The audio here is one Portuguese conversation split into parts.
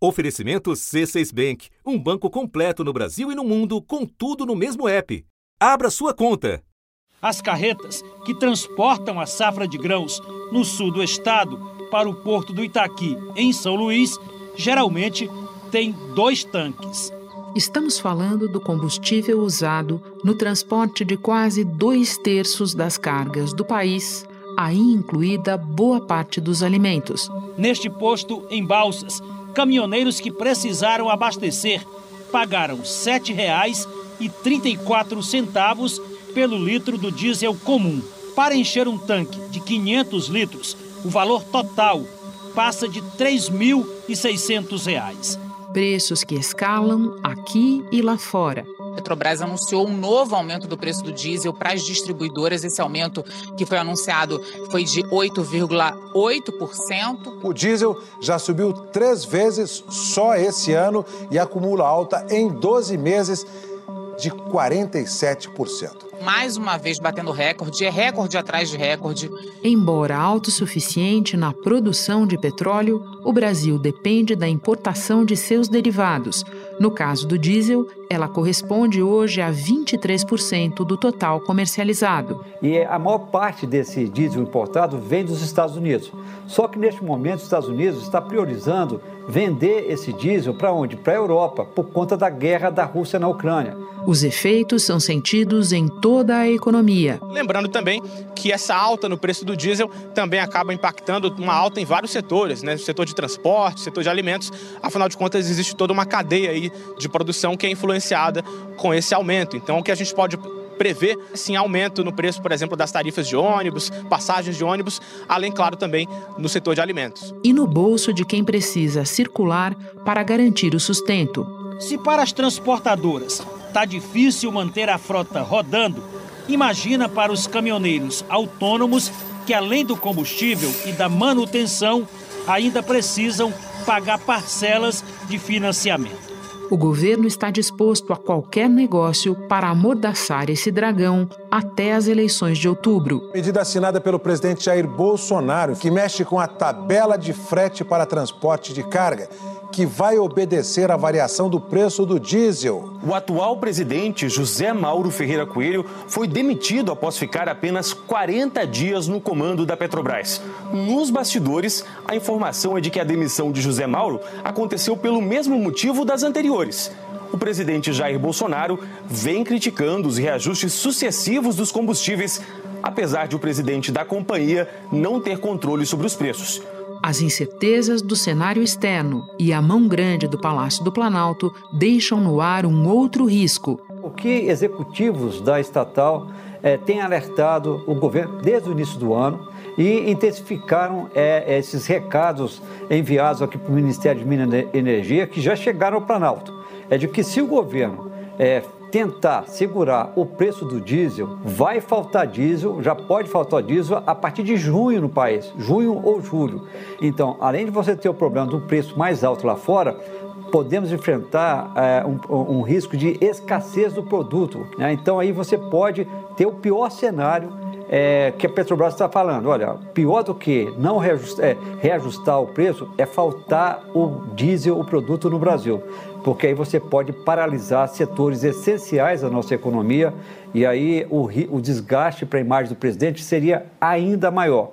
Oferecimento C6 Bank, um banco completo no Brasil e no mundo, com tudo no mesmo app. Abra sua conta. As carretas que transportam a safra de grãos no sul do estado para o porto do Itaqui, em São Luís, geralmente têm dois tanques. Estamos falando do combustível usado no transporte de quase dois terços das cargas do país, aí incluída boa parte dos alimentos. Neste posto, em Balsas, caminhoneiros que precisaram abastecer pagaram R$ 7,34 pelo litro do diesel comum. Para encher um tanque de 500 litros, o valor total passa de R$ 3.600. Preços que escalam aqui e lá fora. Petrobras anunciou um novo aumento do preço do diesel para as distribuidoras. Esse aumento que foi anunciado foi de 8,8%. O diesel já subiu três vezes só esse ano e acumula alta em 12 meses de 47% mais uma vez batendo recorde, é recorde atrás de recorde. Embora autossuficiente na produção de petróleo, o Brasil depende da importação de seus derivados. No caso do diesel, ela corresponde hoje a 23% do total comercializado. E a maior parte desse diesel importado vem dos Estados Unidos. Só que neste momento os Estados Unidos está priorizando vender esse diesel para onde? Para a Europa, por conta da guerra da Rússia na Ucrânia. Os efeitos são sentidos em toda a economia. Lembrando também que essa alta no preço do diesel também acaba impactando uma alta em vários setores, né? setor de transporte, setor de alimentos. Afinal de contas, existe toda uma cadeia aí de produção que é influenciada com esse aumento. Então, o que a gente pode prever sim aumento no preço, por exemplo, das tarifas de ônibus, passagens de ônibus, além, claro, também no setor de alimentos. E no bolso de quem precisa circular para garantir o sustento. Se para as transportadoras está difícil manter a frota rodando, imagina para os caminhoneiros autônomos que, além do combustível e da manutenção, ainda precisam pagar parcelas de financiamento. O governo está disposto a qualquer negócio para amordaçar esse dragão até as eleições de outubro. Medida assinada pelo presidente Jair Bolsonaro, que mexe com a tabela de frete para transporte de carga que vai obedecer à variação do preço do diesel. O atual presidente José Mauro Ferreira Coelho foi demitido após ficar apenas 40 dias no comando da Petrobras. Nos bastidores, a informação é de que a demissão de José Mauro aconteceu pelo mesmo motivo das anteriores. O presidente Jair Bolsonaro vem criticando os reajustes sucessivos dos combustíveis, apesar de o presidente da companhia não ter controle sobre os preços. As incertezas do cenário externo e a mão grande do Palácio do Planalto deixam no ar um outro risco. O que executivos da estatal é, têm alertado o governo desde o início do ano e intensificaram é, esses recados enviados aqui para o Ministério de Minas e Energia, que já chegaram ao Planalto. É de que se o governo é, tentar segurar o preço do diesel, vai faltar diesel, já pode faltar diesel a partir de junho no país, junho ou julho. Então, além de você ter o problema do preço mais alto lá fora, podemos enfrentar é, um, um, risco de escassez do produto. Né? Então, aí você pode ter o pior cenário é, que a Petrobras está falando. Olha, pior do que não reajustar, é, reajustar o preço é faltar o diesel, o produto no Brasil porque aí você pode paralisar setores essenciais da nossa economia e aí o, o desgaste para a imagem do presidente seria ainda maior.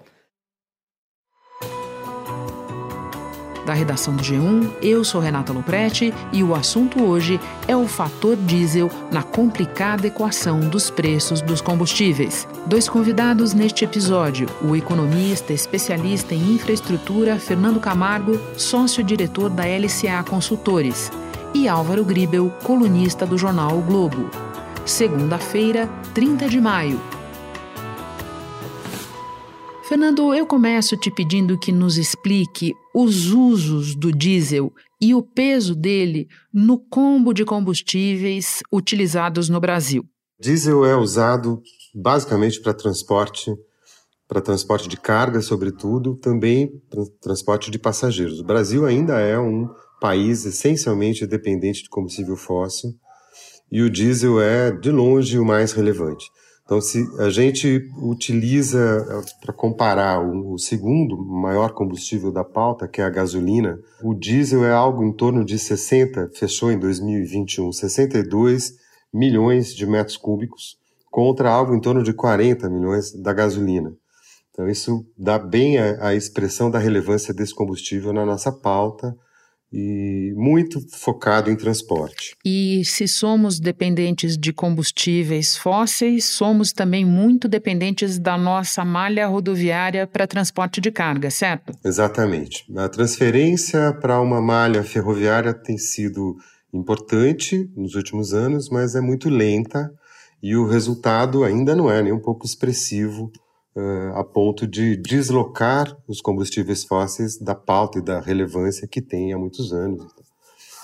Da redação do G1, eu sou Renata Luprete e o assunto hoje é o fator diesel na complicada equação dos preços dos combustíveis. Dois convidados neste episódio: o economista especialista em infraestrutura Fernando Camargo, sócio-diretor da LCA Consultores e Álvaro Gribel, colunista do jornal o Globo. Segunda-feira, 30 de maio. Fernando, eu começo te pedindo que nos explique os usos do diesel e o peso dele no combo de combustíveis utilizados no Brasil. Diesel é usado basicamente para transporte, para transporte de carga, sobretudo, também para transporte de passageiros. O Brasil ainda é um país essencialmente dependente de combustível fóssil e o diesel é, de longe, o mais relevante. Então, se a gente utiliza, para comparar, o, segundo maior combustível da pauta, que é a gasolina, o diesel é algo em torno de 60, fechou em 2021, 62 milhões de metros cúbicos, contra algo em torno de 40 milhões da gasolina. Então, isso dá bem a, a expressão da relevância desse combustível na nossa pauta e muito focado em transporte. E se somos dependentes de combustíveis fósseis, somos também muito dependentes da nossa malha rodoviária para transporte de carga, certo? Exatamente. A transferência para uma malha ferroviária tem sido importante nos últimos anos, mas é muito lenta e o resultado ainda não é nem um pouco expressivo a ponto de deslocar os combustíveis fósseis da pauta e da relevância que tem há muitos anos.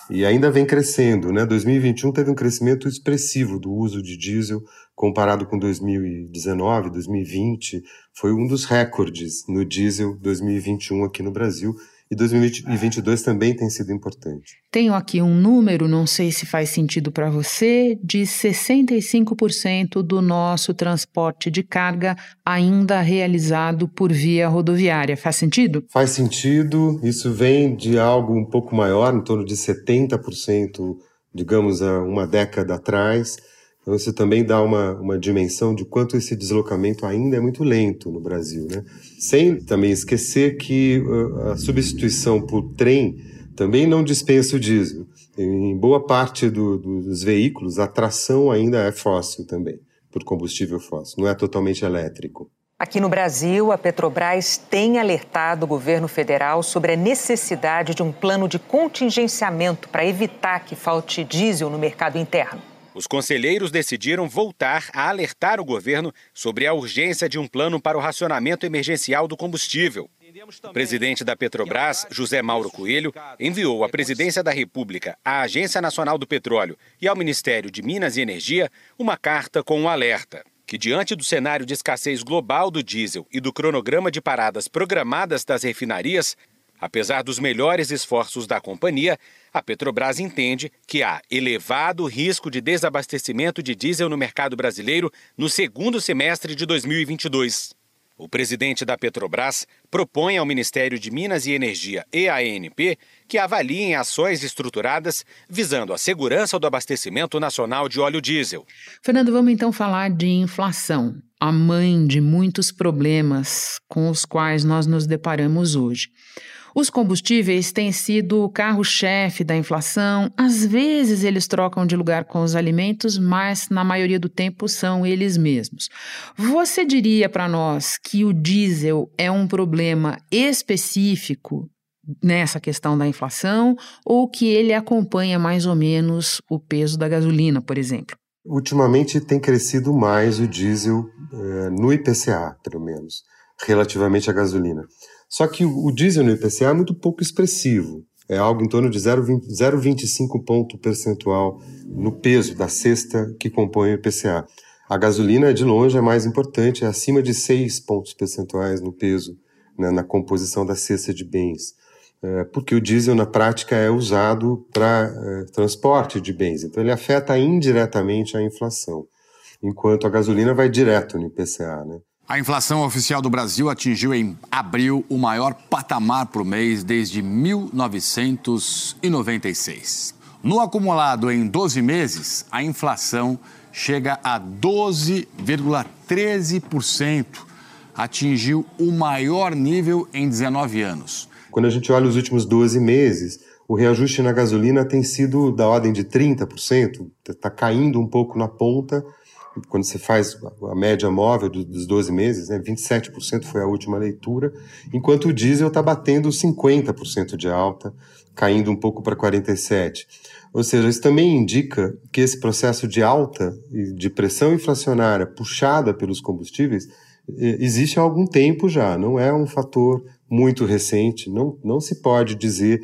E ainda vem crescendo, né? 2021 teve um crescimento expressivo do uso de diesel comparado com 2019, 2020, foi um dos recordes no diesel 2021 aqui no Brasil e 2022 também tem sido importante. Tenho aqui um número, não sei se faz sentido para você, de 65% do nosso transporte de carga ainda realizado por via rodoviária. Faz sentido? Faz sentido. Isso vem de algo um pouco maior, em torno de 70%, digamos, há uma década atrás. Então, isso também dá uma, uma dimensão de quanto esse deslocamento ainda é muito lento no Brasil. Né? Sem também esquecer que uh, a substituição por trem também não dispensa o diesel. Em boa parte do, dos veículos, a tração ainda é fóssil também, por combustível fóssil, não é totalmente elétrico. Aqui no Brasil, a Petrobras tem alertado o governo federal sobre a necessidade de um plano de contingenciamento para evitar que falte diesel no mercado interno. Os conselheiros decidiram voltar a alertar o governo sobre a urgência de um plano para o racionamento emergencial do combustível. O presidente da Petrobras, José Mauro Coelho, enviou à Presidência da República, à Agência Nacional do Petróleo e ao Ministério de Minas e Energia uma carta com um alerta que, diante do cenário de escassez global do diesel e do cronograma de paradas programadas das refinarias, Apesar dos melhores esforços da companhia, a Petrobras entende que há elevado risco de desabastecimento de diesel no mercado brasileiro no segundo semestre de 2022. O presidente da Petrobras propõe ao Ministério de Minas e Energia e à ANP que avaliem ações estruturadas visando a segurança do abastecimento nacional de óleo diesel. Fernando, vamos então falar de inflação, a mãe de muitos problemas com os quais nós nos deparamos hoje. Os combustíveis têm sido o carro-chefe da inflação. Às vezes eles trocam de lugar com os alimentos, mas na maioria do tempo são eles mesmos. Você diria para nós que o diesel é um problema específico nessa questão da inflação ou que ele acompanha mais ou menos o peso da gasolina, por exemplo? Ultimamente tem crescido mais o diesel eh, no IPCA, pelo menos, relativamente à gasolina. Só que o, diesel no IPCA é muito pouco expressivo. É algo em torno de 0,25 ponto percentual no peso da cesta que compõe o IPCA. A gasolina, de longe, é mais importante, é acima de 6 pontos percentuais no peso, né, na composição da cesta de bens. É, porque o diesel, na prática, é usado para é, transporte de bens. Então, ele afeta indiretamente a inflação, enquanto a gasolina vai direto no IPCA. Né? A inflação oficial do Brasil atingiu em abril o maior patamar por mês desde 1996. No acumulado em 12 meses, a inflação chega a 12,13%. Atingiu o maior nível em 19 anos. Quando a gente olha os últimos 12 meses, o reajuste na gasolina tem sido da ordem de 30%, está caindo um pouco na ponta, quando você faz a média móvel dos 12 meses, né, 27% foi a última leitura, enquanto o diesel está batendo 50% de alta, caindo um pouco para 47%. Ou seja, isso também indica que esse processo de alta de pressão inflacionária puxada pelos combustíveis existe há algum tempo já, não é um fator muito recente, não, não se pode dizer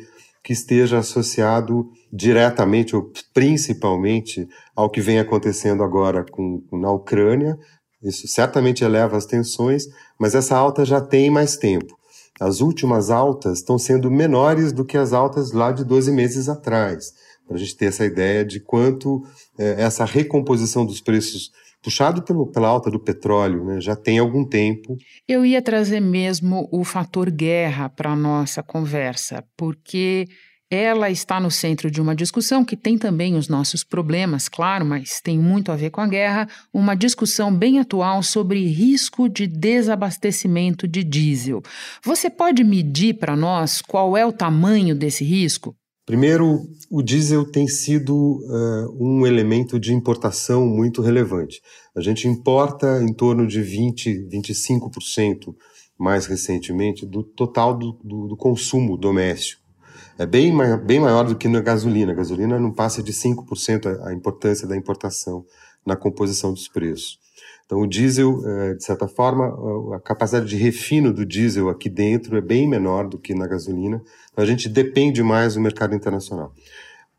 que esteja associado diretamente ou principalmente ao que vem acontecendo agora com, na Ucrânia. Isso certamente eleva as tensões, mas essa alta já tem mais tempo. As últimas altas estão sendo menores do que as altas lá de 12 meses atrás, para a gente ter essa ideia de quanto é, essa recomposição dos preços puxado pelo, pela alta do petróleo, né, já tem algum tempo. Eu ia trazer mesmo o fator guerra para a nossa conversa, porque ela está no centro de uma discussão que tem também os nossos problemas, claro, mas tem muito a ver com a guerra, uma discussão bem atual sobre risco de desabastecimento de diesel. Você pode medir para nós qual é o tamanho desse risco? Primeiro, o diesel tem sido uh, um elemento de importação muito relevante. A gente importa em torno de 20, 25% mais recentemente do total do, do, do consumo doméstico é bem, bem maior do que na gasolina. A gasolina não passa de 5% a, importância da importação na composição dos preços. Então, o diesel, é, de certa forma, a capacidade de refino do diesel aqui dentro é bem menor do que na gasolina. Então, a gente depende mais do mercado internacional.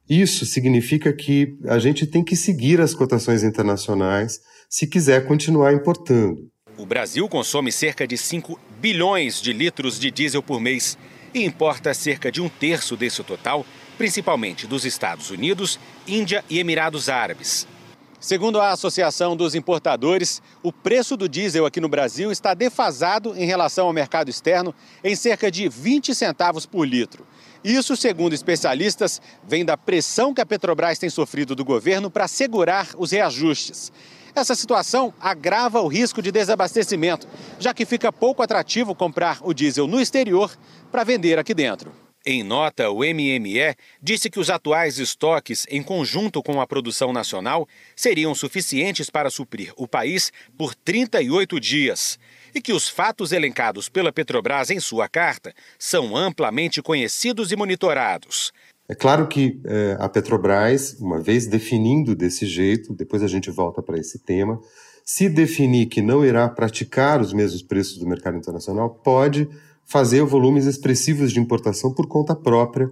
Isso significa que a gente tem que seguir as cotações internacionais se quiser continuar importando. O Brasil consome cerca de 5 bilhões de litros de diesel por mês e importa cerca de um terço desse total, principalmente dos Estados Unidos, Índia e Emirados Árabes. Segundo a Associação dos Importadores, o preço do diesel aqui no Brasil está defasado em relação ao mercado externo em cerca de 20 centavos por litro. Isso, segundo especialistas, vem da pressão que a Petrobras tem sofrido do governo para segurar os reajustes. Essa situação agrava o risco de desabastecimento, já que fica pouco atrativo comprar o diesel no exterior para vender aqui dentro. Em nota, o MME disse que os atuais estoques, em conjunto com a produção nacional, seriam suficientes para suprir o país por 38 dias e que os fatos elencados pela Petrobras em sua carta são amplamente conhecidos e monitorados. É claro que é, a Petrobras, uma vez definindo desse jeito, depois a gente volta para esse tema, se definir que não irá praticar os mesmos preços do mercado internacional, pode fazer volumes expressivos de importação por conta própria,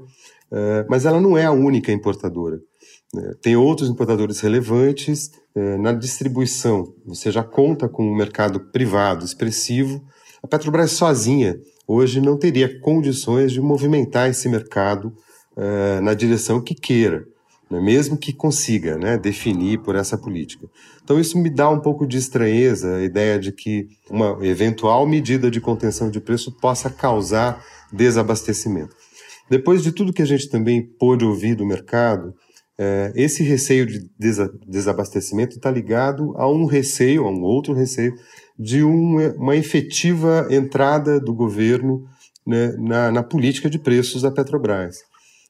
é, mas ela não é a única importadora. Né? Tem outros importadores relevantes é, na distribuição. Você já conta com um mercado privado expressivo. A Petrobras sozinha hoje não teria condições de movimentar esse mercado uh, na direção que queira, né? mesmo que consiga né, definir por essa política. Então, isso me dá um pouco de estranheza, a ideia de que uma eventual medida de contenção de preço possa causar desabastecimento. Depois de tudo que a gente também pôde ouvir do mercado, eh, esse receio de desabastecimento está ligado a um receio, a um outro receio, de uma, efetiva entrada do governo né, na, na política de preços da Petrobras.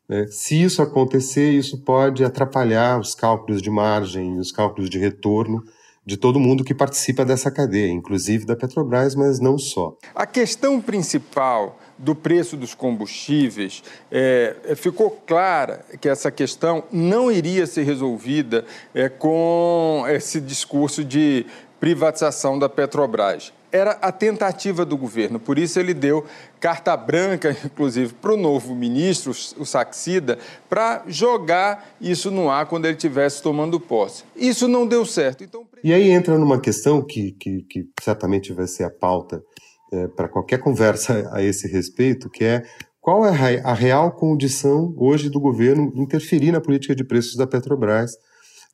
Né? Se isso acontecer, isso pode atrapalhar os cálculos de margem, os cálculos de retorno de todo mundo que participa dessa cadeia, inclusive da Petrobras, mas não só. A questão principal do preço dos combustíveis, é, é ficou clara que essa questão não iria ser resolvida é, com esse discurso de privatização da Petrobras era a tentativa do governo. Por isso, ele deu carta branca, inclusive, para o novo ministro, o Saxida, para jogar isso no ar quando ele estivesse tomando posse. Isso não deu certo. Então... E aí entra numa questão que, que, que certamente vai ser a pauta é, para qualquer conversa a esse respeito, que é qual é a real condição hoje do governo interferir na política de preços da Petrobras,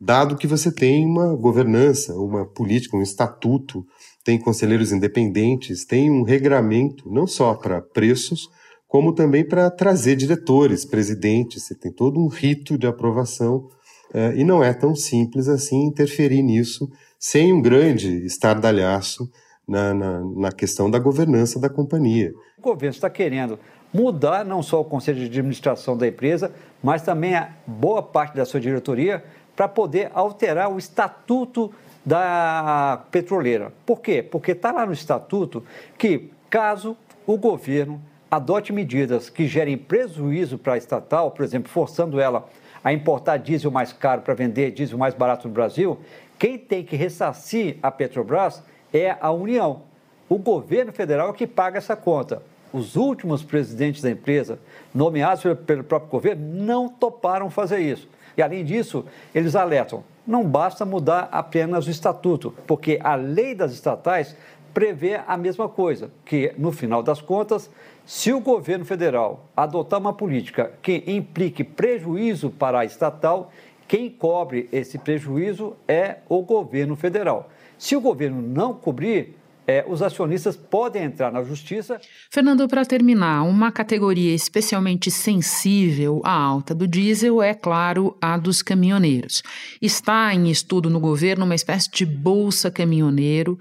dado que você tem uma governança, uma política, um estatuto tem conselheiros independentes, tem um regramento não só para preços, como também para trazer diretores, presidentes, você tem todo um rito de aprovação eh, e não é tão simples assim interferir nisso sem um grande estardalhaço na, na, na questão da governança da companhia. O governo está querendo mudar não só o conselho de administração da empresa, mas também a boa parte da sua diretoria para poder alterar o estatuto da petroleira. Por quê? Porque está lá no estatuto que, caso o governo adote medidas que gerem prejuízo para a estatal, por exemplo, forçando ela a importar diesel mais caro para vender diesel mais barato no Brasil, quem tem que ressarcir a Petrobras é a União. O governo federal é que paga essa conta. Os últimos presidentes da empresa, nomeados pelo próprio governo, não toparam fazer isso. E, além disso, eles alertam: não basta mudar apenas o estatuto, porque a lei das estatais prevê a mesma coisa, que, no final das contas, se o governo federal adotar uma política que implique prejuízo para a estatal, quem cobre esse prejuízo é o governo federal. Se o governo não cobrir, é, os acionistas podem entrar na justiça. Fernando, para terminar, uma categoria especialmente sensível à alta do diesel é, claro, a dos caminhoneiros. Está em estudo no governo uma espécie de bolsa caminhoneiro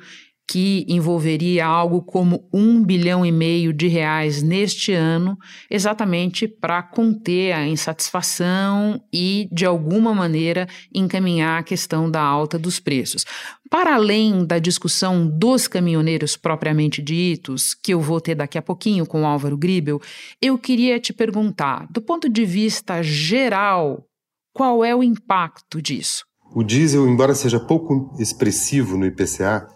que envolveria algo como um bilhão e meio de reais neste ano, exatamente para conter a insatisfação e, de alguma maneira, encaminhar a questão da alta dos preços. Para além da discussão dos caminhoneiros propriamente ditos, que eu vou ter daqui a pouquinho com o Álvaro Gribel, eu queria te perguntar, do ponto de vista geral, qual é o impacto disso? O diesel, embora seja pouco expressivo no IPCA,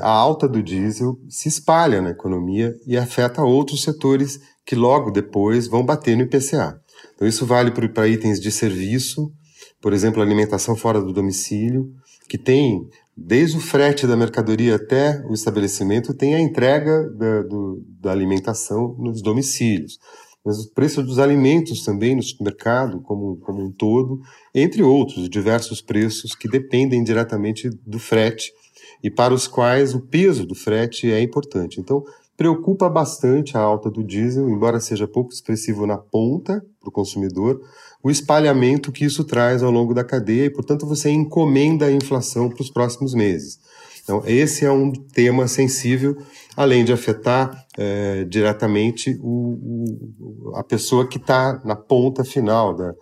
a alta do diesel se espalha na economia e afeta outros setores que logo depois vão bater no IPCA. Então, isso vale para itens de serviço, por exemplo, alimentação fora do domicílio, que tem, desde o frete da mercadoria até o estabelecimento, tem a entrega da, do, da alimentação nos domicílios. Mas o preço dos alimentos também no supermercado, como, como um todo, entre outros, diversos preços que dependem diretamente do frete e para os quais o peso do frete é importante. Então, preocupa bastante a alta do diesel, embora seja pouco expressivo na ponta para o consumidor, o espalhamento que isso traz ao longo da cadeia e, portanto, você encomenda a inflação para os próximos meses. Então, esse é um tema sensível, além de afetar é, diretamente o, o, a pessoa que está na ponta final da,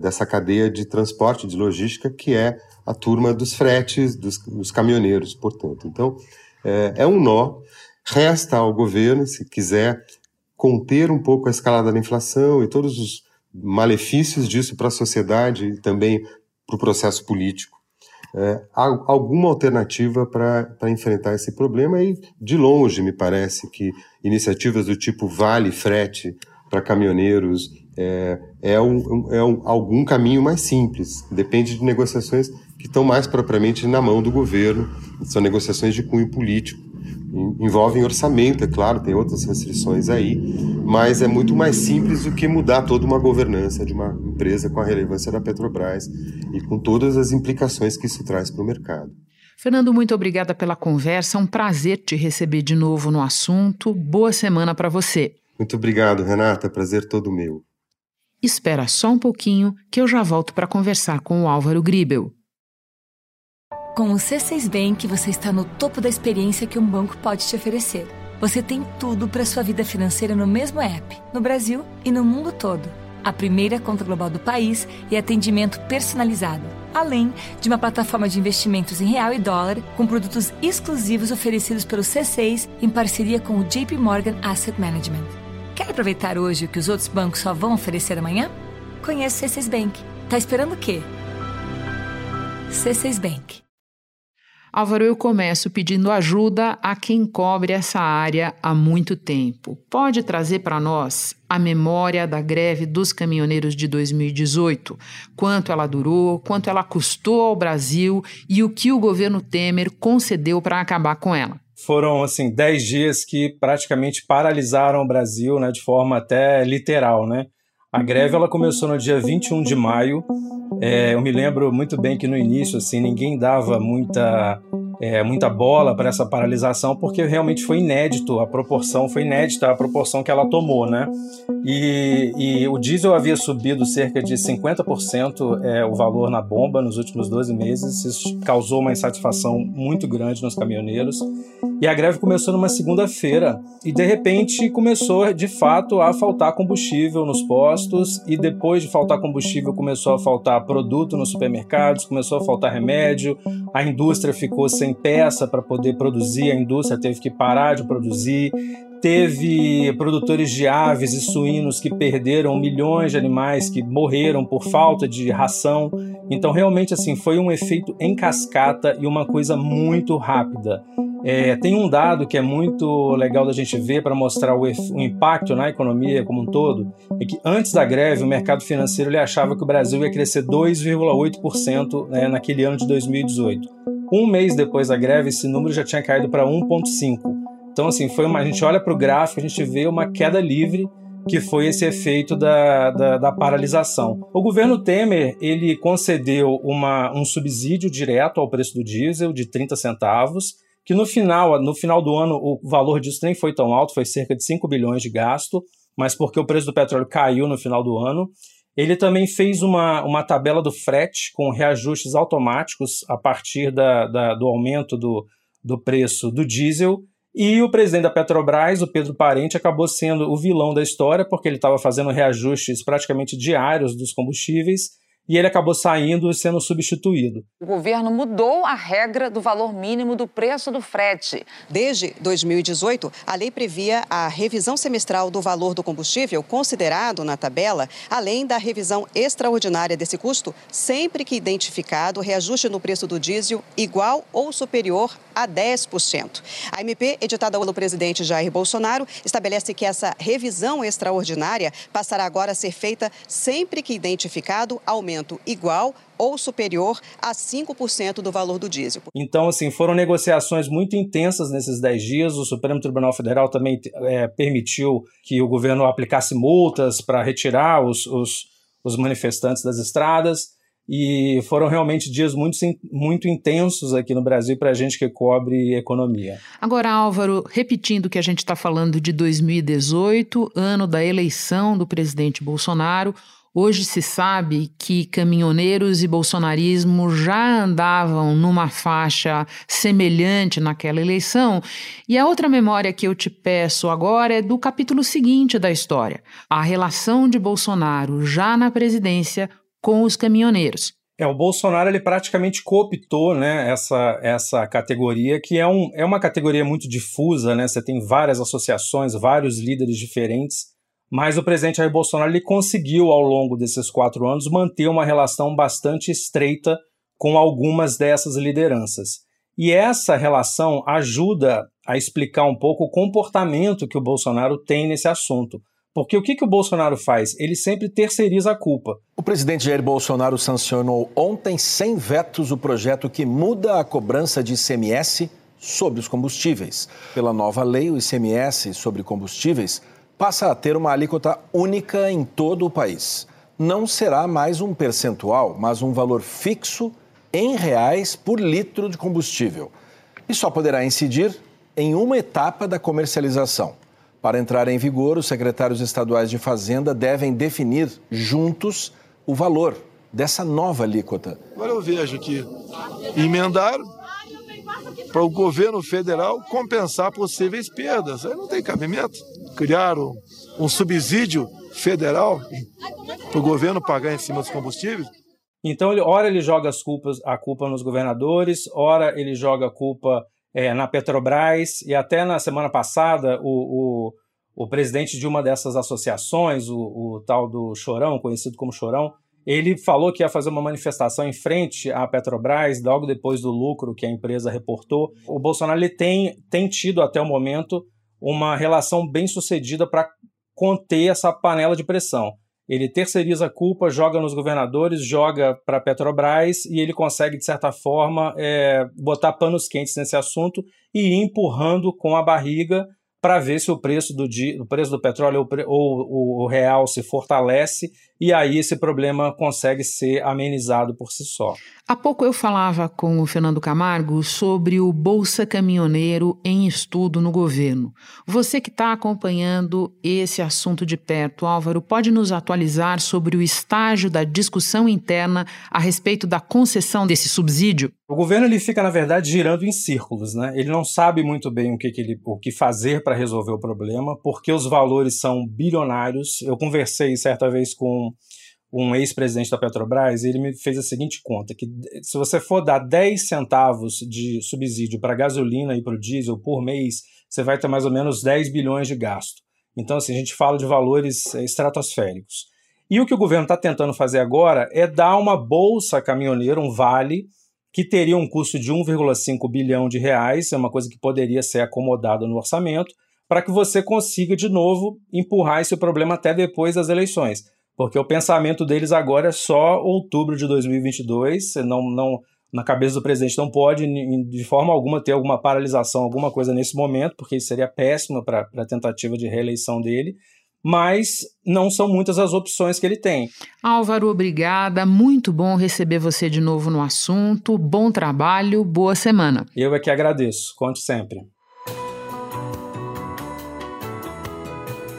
dessa cadeia de transporte, de logística, que é a turma dos fretes, dos, dos caminhoneiros, portanto. Então, é, é um nó. Resta ao governo, se quiser, conter um pouco a escalada da inflação e todos os malefícios disso para a sociedade e também para o processo político. É, alguma alternativa para enfrentar esse problema e, de longe, me parece que iniciativas do tipo Vale Frete para caminhoneiros é, é, um, é um, algum caminho mais simples. Depende de negociações que estão mais propriamente na mão do governo, são negociações de cunho político. Envolvem orçamento, é claro, tem outras restrições aí, mas é muito mais simples do que mudar toda uma governança de uma empresa com a relevância da Petrobras e com todas as implicações que isso traz para o mercado. Fernando, muito obrigada pela conversa. É um prazer te receber de novo no assunto. Boa semana para você. Muito obrigado, Renata. Prazer todo meu. Espera só um pouquinho que eu já volto para conversar com o Álvaro Gribel. Com o C6 Bank, você está no topo da experiência que um banco pode te oferecer. Você tem tudo para sua vida financeira no mesmo app, no Brasil e no mundo todo. A primeira conta global do país e atendimento personalizado, além de uma plataforma de investimentos em real e dólar com produtos exclusivos oferecidos pelo C6 em parceria com o JP Morgan Asset Management. Quer aproveitar hoje o que os outros bancos só vão oferecer amanhã? Conheça o C6 Bank. Tá esperando o quê? C6 Bank. Álvaro, eu começo pedindo ajuda a quem cobre essa área há muito tempo. Pode trazer para nós a memória da greve dos caminhoneiros de 2018? Quanto ela durou, quanto ela custou ao Brasil e o que o governo Temer concedeu para acabar com ela? Foram assim dez dias que praticamente paralisaram o Brasil, né, de forma até literal, né? A greve ela começou no dia 21 de maio. É, eu me lembro muito bem que no início assim ninguém dava muita é, muita bola para essa paralisação, porque realmente foi inédito, a proporção foi inédita, a proporção que ela tomou, né? E, e o diesel havia subido cerca de 50% é, o valor na bomba nos últimos 12 meses, isso causou uma insatisfação muito grande nos caminhoneiros. E a greve começou numa segunda-feira e de repente começou de fato a faltar combustível nos postos e depois de faltar combustível começou a faltar produto nos supermercados, começou a faltar remédio, a indústria ficou sem peça para poder produzir, a indústria teve que parar de produzir, teve produtores de aves e suínos que perderam milhões de animais que morreram por falta de ração. Então, realmente, assim, foi um efeito em cascata e uma coisa muito rápida. É, tem um dado que é muito legal da gente ver para mostrar o, o, impacto na economia como um todo, é que antes da greve o mercado financeiro ele achava que o Brasil ia crescer 2,8% né, naquele ano de 2018. Um mês depois da greve, esse número já tinha caído para 1,5%. Então, assim, foi uma, a gente olha para o gráfico, a gente vê uma queda livre que foi esse efeito da, da, da, paralisação. O governo Temer ele concedeu uma, um subsídio direto ao preço do diesel de 30 centavos, que no final, no final do ano o valor disso nem foi tão alto, foi cerca de 5 bilhões de gasto, mas porque o preço do petróleo caiu no final do ano. Ele também fez uma, uma tabela do frete com reajustes automáticos a partir da, da do aumento do, do preço do diesel. E o presidente da Petrobras, o Pedro Parente, acabou sendo o vilão da história, porque ele estava fazendo reajustes praticamente diários dos combustíveis e ele acabou saindo e sendo substituído. O governo mudou a regra do valor mínimo do preço do frete. Desde 2018, a lei previa a revisão semestral do valor do combustível considerado na tabela, além da revisão extraordinária desse custo, sempre que identificado reajuste no preço do diesel igual ou superior a 10%. A MP, editada pelo presidente Jair Bolsonaro, estabelece que essa revisão extraordinária passará agora a ser feita sempre que identificado aumento aumento igual ou superior a 5% do valor do diesel. Então, assim, foram negociações muito intensas nesses 10 dias. O Supremo Tribunal Federal também é, permitiu que o governo aplicasse multas para retirar os, os, os manifestantes das estradas. E foram realmente dias muito, muito intensos aqui no Brasil para a gente que cobre economia. Agora, Álvaro, repetindo que a gente está falando de 2018, ano da eleição do presidente Bolsonaro, Hoje se sabe que caminhoneiros e bolsonarismo já andavam numa faixa semelhante naquela eleição. E a outra memória que eu te peço agora é do capítulo seguinte da história: a relação de Bolsonaro já na presidência com os caminhoneiros. É, o Bolsonaro ele praticamente cooptou né, essa, essa categoria, que é, um, é uma categoria muito difusa, né? Você tem várias associações, vários líderes diferentes mas o presidente Jair Bolsonaro ele conseguiu, ao longo desses quatro anos, manter uma relação bastante estreita com algumas dessas lideranças. E essa relação ajuda a explicar um pouco o comportamento que o Bolsonaro tem nesse assunto. Porque o que, que o Bolsonaro faz? Ele sempre terceiriza a culpa. O presidente Jair Bolsonaro sancionou ontem, sem vetos, o projeto que muda a cobrança de ICMS sobre os combustíveis. Pela nova lei, o ICMS sobre combustíveis passa a ter uma alíquota única em todo o país. Não será mais um percentual, mas um valor fixo em reais por litro de combustível. E só poderá incidir em uma etapa da comercialização. Para entrar em vigor, os secretários estaduais de Fazenda devem definir juntos o valor dessa nova alíquota. Agora eu vejo que emendar para o governo federal compensar possíveis perdas. Aí não tem cabimento criaram um subsídio federal para o governo pagar em cima dos combustíveis. Então, ele, ora ele joga as culpas, a culpa nos governadores, ora ele joga a culpa é, na Petrobras, e até na semana passada, o, o, o presidente de uma dessas associações, o, o, tal do Chorão, conhecido como Chorão, ele falou que ia fazer uma manifestação em frente à Petrobras, logo depois do lucro que a empresa reportou. O Bolsonaro ele tem, tem tido até o momento uma relação bem sucedida para conter essa panela de pressão. Ele terceiriza a culpa, joga nos governadores, joga para a Petrobras e ele consegue, de certa forma, é, botar panos quentes nesse assunto e ir empurrando com a barriga para ver se o preço do, o preço do petróleo ou, ou o real se fortalece e aí esse problema consegue ser amenizado por si só. Há pouco eu falava com o Fernando Camargo sobre o Bolsa Caminhoneiro em estudo no governo. Você que está acompanhando esse assunto de perto, Álvaro, pode nos atualizar sobre o estágio da discussão interna a respeito da concessão desse subsídio? O governo ele fica, na verdade, girando em círculos. Né? Ele não sabe muito bem o que, que ele, o que fazer para resolver o problema, porque os valores são bilionários. Eu conversei certa vez com um ex-presidente da Petrobras, ele me fez a seguinte conta, que se você for dar 10 centavos de subsídio para gasolina e para o diesel por mês, você vai ter mais ou menos 10 bilhões de gasto. Então, assim, a gente fala de valores é, estratosféricos. E o que o governo está tentando fazer agora é dar uma bolsa caminhoneira, um vale, que teria um custo de 1,5 bilhão de reais, é uma coisa que poderia ser acomodada no orçamento, para que você consiga de novo empurrar esse problema até depois das eleições porque o pensamento deles agora é só outubro de 2022, não, não, na cabeça do presidente não pode de forma alguma ter alguma paralisação, alguma coisa nesse momento, porque isso seria péssimo para a tentativa de reeleição dele. mas não são muitas as opções que ele tem. Álvaro, obrigada. Muito bom receber você de novo no assunto. Bom trabalho, boa semana. Eu é que agradeço. Conte sempre.